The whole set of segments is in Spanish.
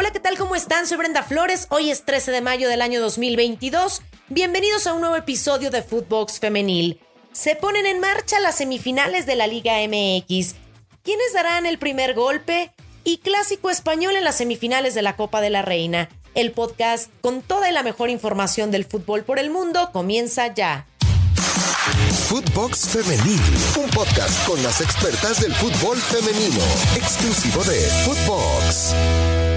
Hola, ¿qué tal? ¿Cómo están? Soy Brenda Flores. Hoy es 13 de mayo del año 2022. Bienvenidos a un nuevo episodio de Footbox Femenil. Se ponen en marcha las semifinales de la Liga MX. ¿Quiénes darán el primer golpe? Y clásico español en las semifinales de la Copa de la Reina. El podcast con toda la mejor información del fútbol por el mundo comienza ya. Footbox Femenil, un podcast con las expertas del fútbol femenino, exclusivo de Footbox.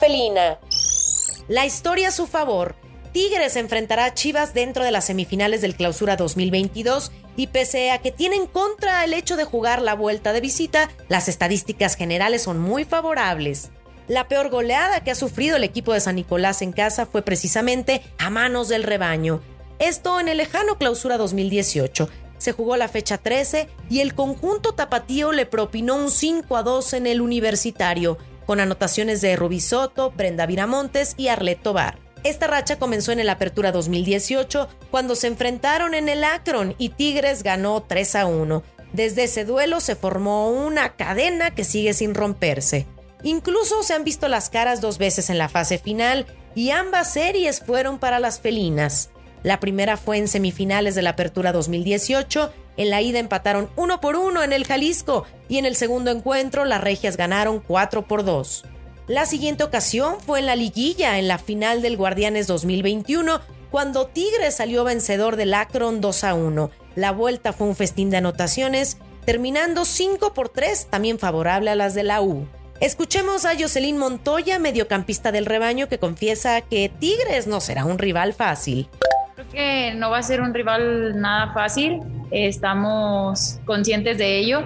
Felina. La historia a su favor. Tigres enfrentará a Chivas dentro de las semifinales del Clausura 2022 y pese a que tienen contra el hecho de jugar la vuelta de visita, las estadísticas generales son muy favorables. La peor goleada que ha sufrido el equipo de San Nicolás en casa fue precisamente a manos del rebaño. Esto en el lejano clausura 2018. Se jugó la fecha 13 y el conjunto tapatío le propinó un 5 a 2 en el universitario, con anotaciones de Rubisoto, Brenda Viramontes y Arlet Tobar. Esta racha comenzó en el Apertura 2018, cuando se enfrentaron en el Akron y Tigres ganó 3 a 1. Desde ese duelo se formó una cadena que sigue sin romperse. Incluso se han visto las caras dos veces en la fase final y ambas series fueron para las felinas. La primera fue en semifinales de la Apertura 2018. En la ida empataron uno por uno en el Jalisco y en el segundo encuentro las regias ganaron 4 por 2. La siguiente ocasión fue en la liguilla, en la final del Guardianes 2021, cuando Tigres salió vencedor del Akron 2 a 1. La vuelta fue un festín de anotaciones, terminando 5 por 3, también favorable a las de la U. Escuchemos a Jocelyn Montoya, mediocampista del rebaño, que confiesa que Tigres no será un rival fácil. Que no va a ser un rival nada fácil, estamos conscientes de ello,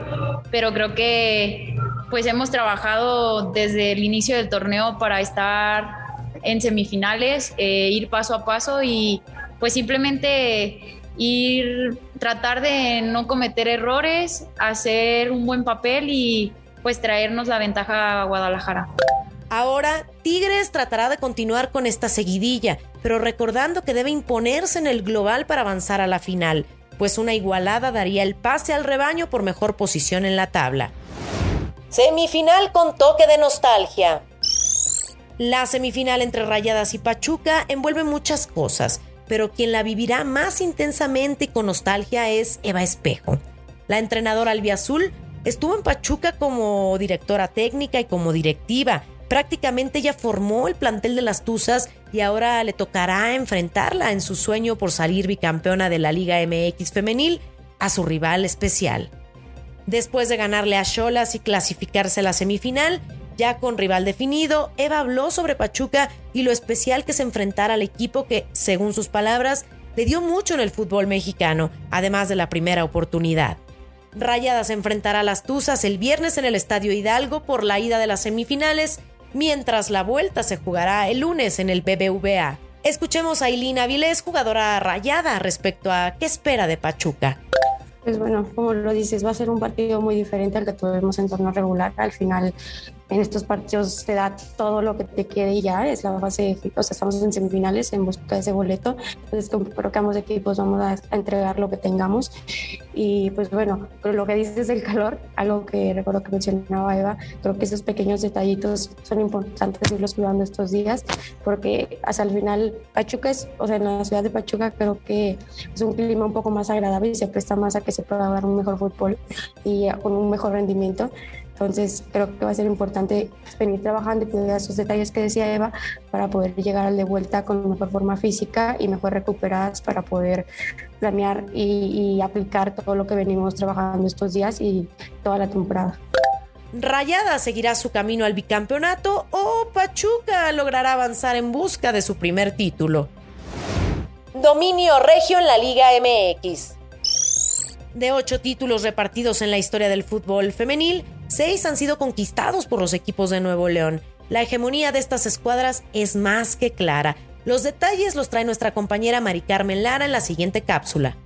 pero creo que pues hemos trabajado desde el inicio del torneo para estar en semifinales, eh, ir paso a paso y pues simplemente ir tratar de no cometer errores, hacer un buen papel y pues traernos la ventaja a Guadalajara. Ahora, Tigres tratará de continuar con esta seguidilla, pero recordando que debe imponerse en el global para avanzar a la final, pues una igualada daría el pase al rebaño por mejor posición en la tabla. Semifinal con toque de nostalgia. La semifinal entre Rayadas y Pachuca envuelve muchas cosas, pero quien la vivirá más intensamente y con nostalgia es Eva Espejo. La entrenadora albiazul estuvo en Pachuca como directora técnica y como directiva, Prácticamente ella formó el plantel de las Tuzas y ahora le tocará enfrentarla en su sueño por salir bicampeona de la Liga MX femenil a su rival especial. Después de ganarle a Cholas y clasificarse a la semifinal, ya con rival definido, Eva habló sobre Pachuca y lo especial que se enfrentara al equipo que, según sus palabras, le dio mucho en el fútbol mexicano, además de la primera oportunidad. Rayadas enfrentará a las Tuzas el viernes en el Estadio Hidalgo por la ida de las semifinales mientras la vuelta se jugará el lunes en el BBVA. Escuchemos a Ilina Vilés, jugadora rayada, respecto a qué espera de Pachuca. Pues bueno, como lo dices, va a ser un partido muy diferente al que tuvimos en torno regular. Al final, en estos partidos te da todo lo que te quede y ya es la base, o sea, estamos en semifinales en busca de ese boleto. Entonces, creo que ambos equipos vamos a, entregar lo que tengamos. Y pues bueno, pero lo que dices del calor, algo que recuerdo que mencionaba Eva, creo que esos pequeños detallitos son importantes irlos cuidando estos días, porque hasta el final Pachuca es, o sea, en la ciudad de Pachuca creo que es un clima un poco más agradable y se presta más a que se pueda dar un mejor fútbol y con un mejor rendimiento. Entonces creo que va a ser importante venir trabajando y cuidar esos detalles que decía Eva para poder llegar de vuelta con mejor forma física y mejor recuperadas para poder planear y, y aplicar todo lo que venimos trabajando estos días y toda la temporada. Rayada seguirá su camino al bicampeonato o Pachuca logrará avanzar en busca de su primer título. Dominio regio en la Liga MX. De ocho títulos repartidos en la historia del fútbol femenil, seis han sido conquistados por los equipos de Nuevo León. La hegemonía de estas escuadras es más que clara. Los detalles los trae nuestra compañera Mari Carmen Lara en la siguiente cápsula.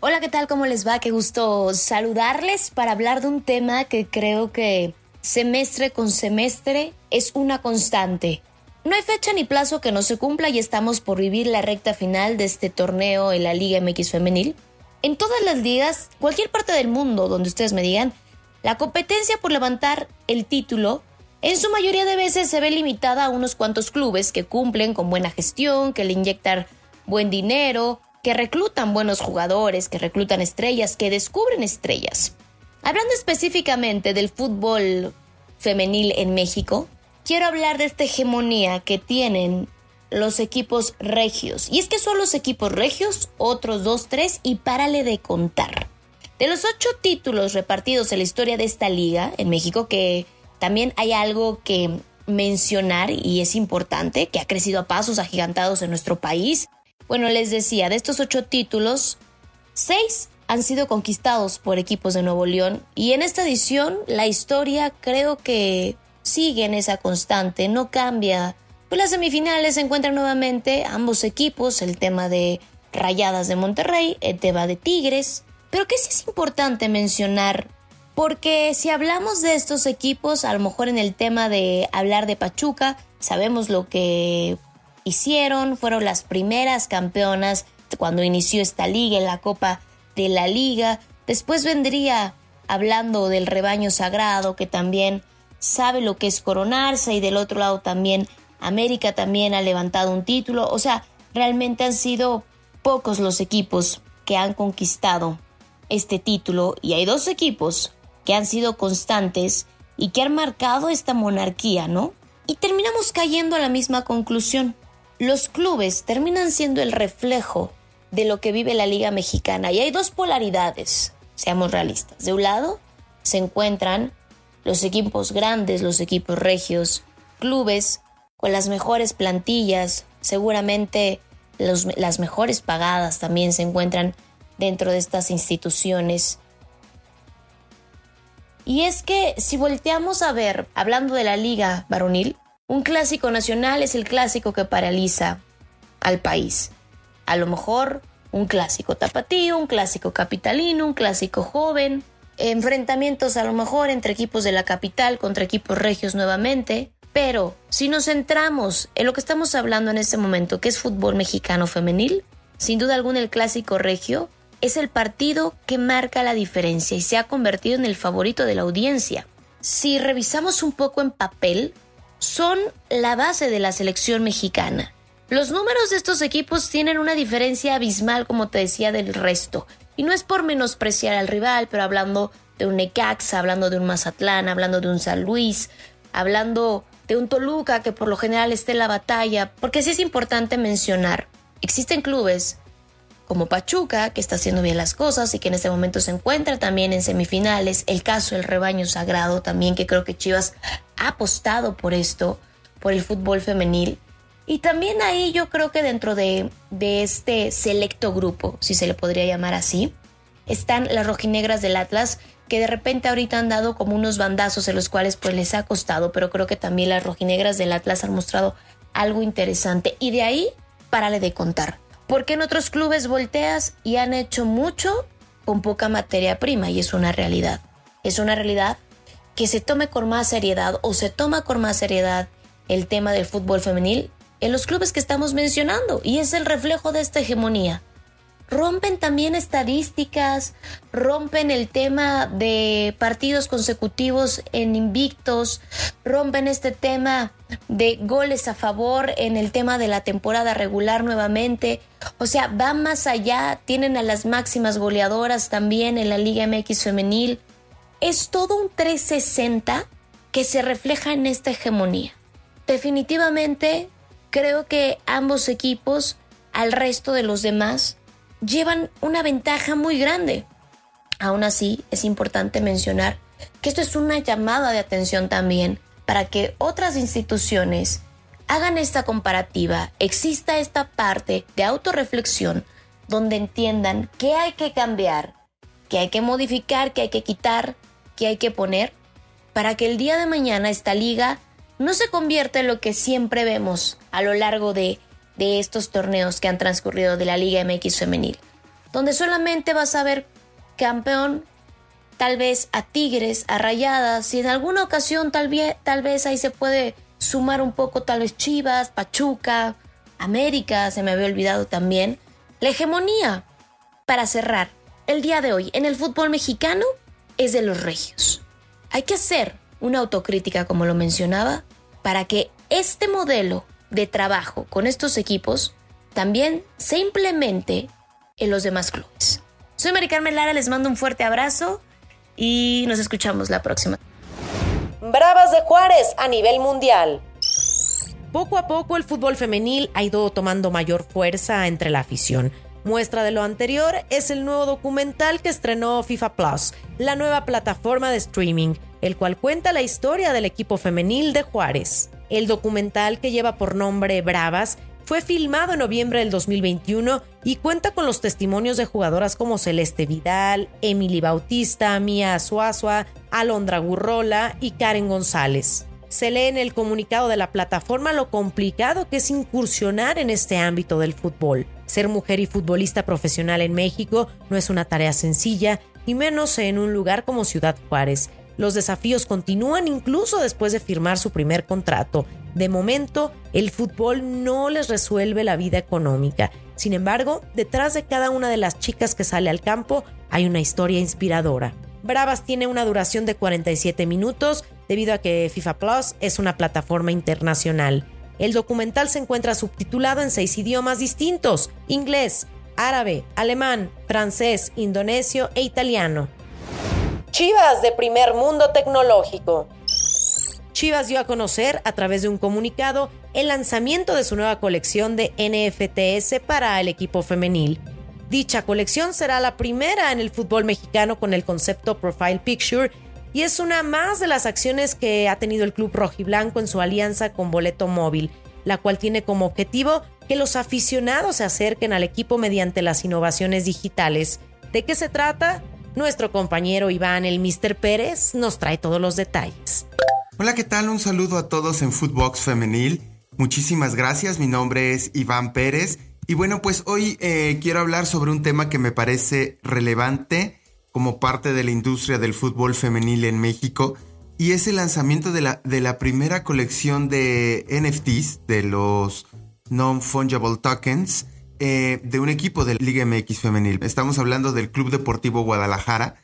Hola, ¿qué tal? ¿Cómo les va? Qué gusto saludarles para hablar de un tema que creo que semestre con semestre es una constante. No hay fecha ni plazo que no se cumpla y estamos por vivir la recta final de este torneo en la Liga MX femenil. En todas las ligas, cualquier parte del mundo donde ustedes me digan, la competencia por levantar el título en su mayoría de veces se ve limitada a unos cuantos clubes que cumplen con buena gestión, que le inyectan buen dinero, que reclutan buenos jugadores, que reclutan estrellas, que descubren estrellas. Hablando específicamente del fútbol femenil en México, quiero hablar de esta hegemonía que tienen los equipos regios. Y es que son los equipos regios, otros dos, tres, y párale de contar. De los ocho títulos repartidos en la historia de esta liga en México, que también hay algo que mencionar y es importante, que ha crecido a pasos agigantados en nuestro país. Bueno, les decía, de estos ocho títulos, seis han sido conquistados por equipos de Nuevo León y en esta edición la historia creo que sigue en esa constante, no cambia pues las semifinales se encuentran nuevamente ambos equipos, el tema de Rayadas de Monterrey, el tema de Tigres. Pero que sí es importante mencionar, porque si hablamos de estos equipos, a lo mejor en el tema de hablar de Pachuca, sabemos lo que hicieron, fueron las primeras campeonas cuando inició esta liga en la Copa de la Liga. Después vendría hablando del rebaño sagrado, que también sabe lo que es coronarse, y del otro lado también América también ha levantado un título, o sea, realmente han sido pocos los equipos que han conquistado este título y hay dos equipos que han sido constantes y que han marcado esta monarquía, ¿no? Y terminamos cayendo a la misma conclusión. Los clubes terminan siendo el reflejo de lo que vive la Liga Mexicana y hay dos polaridades, seamos realistas. De un lado se encuentran los equipos grandes, los equipos regios, clubes con las mejores plantillas, seguramente las mejores pagadas también se encuentran dentro de estas instituciones. Y es que si volteamos a ver, hablando de la liga varonil, un clásico nacional es el clásico que paraliza al país. A lo mejor un clásico tapatío, un clásico capitalino, un clásico joven, enfrentamientos a lo mejor entre equipos de la capital contra equipos regios nuevamente, pero si nos centramos en lo que estamos hablando en este momento, que es fútbol mexicano femenil, sin duda alguna el clásico regio es el partido que marca la diferencia y se ha convertido en el favorito de la audiencia. Si revisamos un poco en papel, son la base de la selección mexicana. Los números de estos equipos tienen una diferencia abismal, como te decía, del resto. Y no es por menospreciar al rival, pero hablando de un Necaxa, hablando de un Mazatlán, hablando de un San Luis, hablando de un Toluca que por lo general esté en la batalla, porque sí es importante mencionar, existen clubes como Pachuca, que está haciendo bien las cosas y que en este momento se encuentra también en semifinales, el caso del rebaño sagrado también, que creo que Chivas ha apostado por esto, por el fútbol femenil. Y también ahí yo creo que dentro de, de este selecto grupo, si se le podría llamar así, están las rojinegras del Atlas, que de repente ahorita han dado como unos bandazos en los cuales pues les ha costado, pero creo que también las rojinegras del Atlas han mostrado algo interesante y de ahí párale de contar. Porque en otros clubes volteas y han hecho mucho con poca materia prima y es una realidad. Es una realidad que se tome con más seriedad o se toma con más seriedad el tema del fútbol femenil en los clubes que estamos mencionando. Y es el reflejo de esta hegemonía rompen también estadísticas, rompen el tema de partidos consecutivos en invictos, rompen este tema de goles a favor en el tema de la temporada regular nuevamente. O sea, van más allá, tienen a las máximas goleadoras también en la Liga MX femenil. Es todo un 360 que se refleja en esta hegemonía. Definitivamente, creo que ambos equipos, al resto de los demás, llevan una ventaja muy grande. Aún así, es importante mencionar que esto es una llamada de atención también para que otras instituciones hagan esta comparativa, exista esta parte de autorreflexión donde entiendan qué hay que cambiar, qué hay que modificar, qué hay que quitar, qué hay que poner, para que el día de mañana esta liga no se convierta en lo que siempre vemos a lo largo de de estos torneos que han transcurrido de la Liga MX femenil, donde solamente vas a ver campeón tal vez a Tigres, a Rayadas, y en alguna ocasión tal vez, tal vez ahí se puede sumar un poco tal vez Chivas, Pachuca, América, se me había olvidado también, la hegemonía. Para cerrar, el día de hoy en el fútbol mexicano es de los regios. Hay que hacer una autocrítica, como lo mencionaba, para que este modelo de trabajo con estos equipos también se implemente en los demás clubes. Soy Mari Carmen Lara, les mando un fuerte abrazo y nos escuchamos la próxima. Bravas de Juárez a nivel mundial. Poco a poco el fútbol femenil ha ido tomando mayor fuerza entre la afición. Muestra de lo anterior es el nuevo documental que estrenó FIFA Plus, la nueva plataforma de streaming, el cual cuenta la historia del equipo femenil de Juárez. El documental que lleva por nombre Bravas fue filmado en noviembre del 2021 y cuenta con los testimonios de jugadoras como Celeste Vidal, Emily Bautista, Mia Suazua, Alondra Gurrola y Karen González. Se lee en el comunicado de la plataforma lo complicado que es incursionar en este ámbito del fútbol. Ser mujer y futbolista profesional en México no es una tarea sencilla, y menos en un lugar como Ciudad Juárez. Los desafíos continúan incluso después de firmar su primer contrato. De momento, el fútbol no les resuelve la vida económica. Sin embargo, detrás de cada una de las chicas que sale al campo hay una historia inspiradora. Bravas tiene una duración de 47 minutos debido a que FIFA Plus es una plataforma internacional. El documental se encuentra subtitulado en seis idiomas distintos, inglés, árabe, alemán, francés, indonesio e italiano. Chivas de primer mundo tecnológico. Chivas dio a conocer a través de un comunicado el lanzamiento de su nueva colección de NFTs para el equipo femenil. Dicha colección será la primera en el fútbol mexicano con el concepto Profile Picture y es una más de las acciones que ha tenido el club rojiblanco en su alianza con Boleto Móvil, la cual tiene como objetivo que los aficionados se acerquen al equipo mediante las innovaciones digitales. ¿De qué se trata? Nuestro compañero Iván, el Mr. Pérez, nos trae todos los detalles. Hola, ¿qué tal? Un saludo a todos en Footbox Femenil. Muchísimas gracias, mi nombre es Iván Pérez y bueno, pues hoy eh, quiero hablar sobre un tema que me parece relevante como parte de la industria del fútbol femenil en México y es el lanzamiento de la, de la primera colección de NFTs, de los Non-Fungible Tokens, eh, de un equipo de Liga MX femenil. Estamos hablando del Club Deportivo Guadalajara,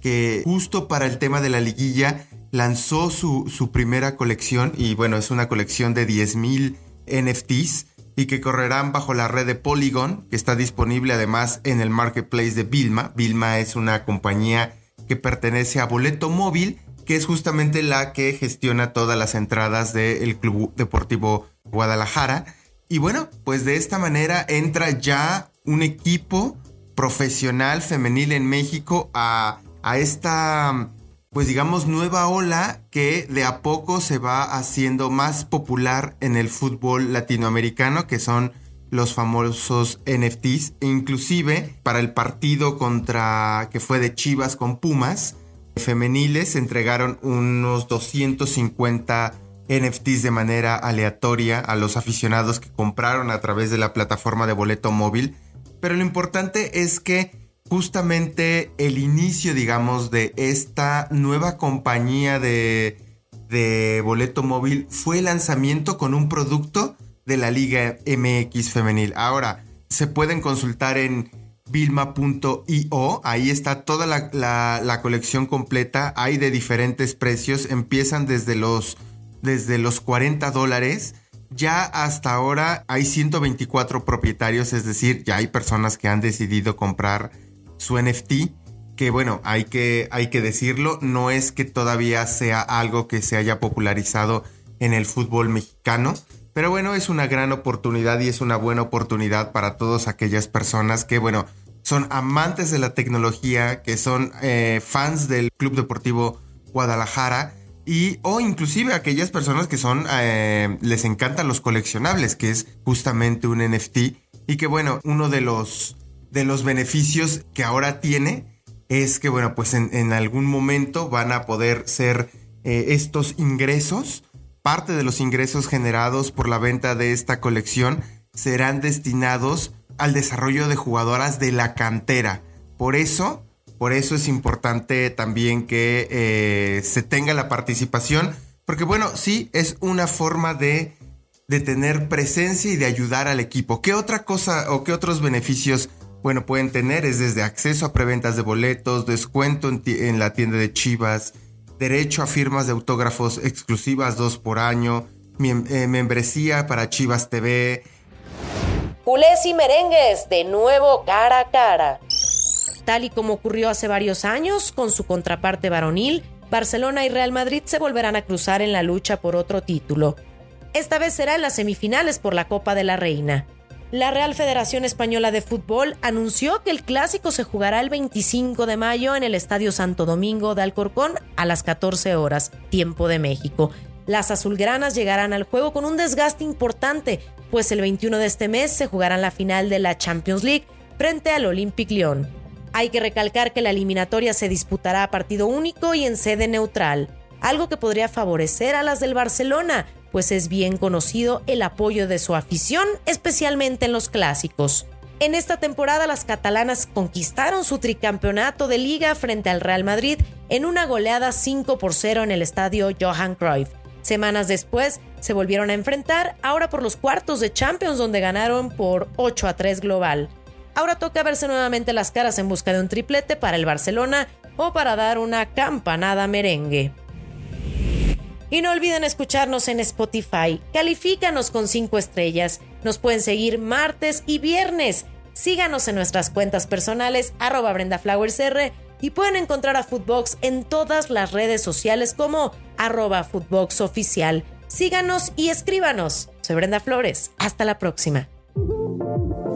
que justo para el tema de la liguilla lanzó su, su primera colección y bueno, es una colección de 10.000 NFTs y que correrán bajo la red de Polygon, que está disponible además en el marketplace de Vilma. Vilma es una compañía que pertenece a Boleto Móvil, que es justamente la que gestiona todas las entradas del Club Deportivo Guadalajara. Y bueno, pues de esta manera entra ya un equipo profesional femenil en México a, a esta pues digamos, nueva ola que de a poco se va haciendo más popular en el fútbol latinoamericano, que son los famosos NFTs, e inclusive para el partido contra que fue de Chivas con Pumas, femeniles entregaron unos 250 NFTs de manera aleatoria a los aficionados que compraron a través de la plataforma de boleto móvil, pero lo importante es que justamente el inicio, digamos, de esta nueva compañía de, boleto móvil fue el lanzamiento con un producto de la Liga MX femenil. Ahora, se pueden consultar en vilma.io, ahí está toda la, colección completa, hay de diferentes precios, empiezan desde los, desde los 40 dólares. Ya hasta ahora hay 124 propietarios, es decir, ya hay personas que han decidido comprar su NFT, que bueno, hay que, hay que decirlo, no es que todavía sea algo que se haya popularizado en el fútbol mexicano, pero bueno, es una gran oportunidad y es una buena oportunidad para todas aquellas personas que, bueno, son amantes de la tecnología, que son eh, fans del Club Deportivo Guadalajara y o inclusive aquellas personas que son eh, les encantan los coleccionables, que es justamente un NFT y que bueno, uno de los de los beneficios que ahora tiene es que, bueno, pues en, algún momento van a poder ser eh, estos ingresos, parte de los ingresos generados por la venta de esta colección serán destinados al desarrollo de jugadoras de la cantera. Por eso, por eso es importante también que eh, se tenga la participación, porque bueno, sí, es una forma de, de tener presencia y de ayudar al equipo. ¿Qué otra cosa o qué otros beneficios bueno, pueden tener es desde acceso a preventas de boletos, descuento en, la tienda de Chivas, derecho a firmas de autógrafos exclusivas dos por año, eh, membresía para Chivas TV. Culés y merengues, de nuevo cara a cara. Tal y como ocurrió hace varios años con su contraparte varonil, Barcelona y Real Madrid se volverán a cruzar en la lucha por otro título. Esta vez será en las semifinales por la Copa de la Reina. La Real Federación Española de Fútbol anunció que el clásico se jugará el 25 de mayo en el Estadio Santo Domingo de Alcorcón a las 14 horas, tiempo de México. Las azulgranas llegarán al juego con un desgaste importante, pues el 21 de este mes se jugará la final de la Champions League frente al Olympique Lyon. Hay que recalcar que la eliminatoria se disputará a partido único y en sede neutral, algo que podría favorecer a las del Barcelona, pues es bien conocido el apoyo de su afición, especialmente en los clásicos. En esta temporada las catalanas conquistaron su tricampeonato de liga frente al Real Madrid en una goleada 5 por 0 en el estadio Johan Cruyff. Semanas después se volvieron a enfrentar, ahora por los cuartos de Champions donde ganaron por 8 a 3 global. Ahora toca verse nuevamente las caras en busca de un triplete para el Barcelona o para dar una campanada merengue. Y no olviden escucharnos en Spotify. Califícanos con 5 estrellas. Nos pueden seguir martes y viernes. Síganos en nuestras cuentas personales, arroba BrendaFlowersR, y pueden encontrar a Footbox en todas las redes sociales como arroba Oficial. Síganos y escríbanos. Soy Brenda Flores. Hasta la próxima.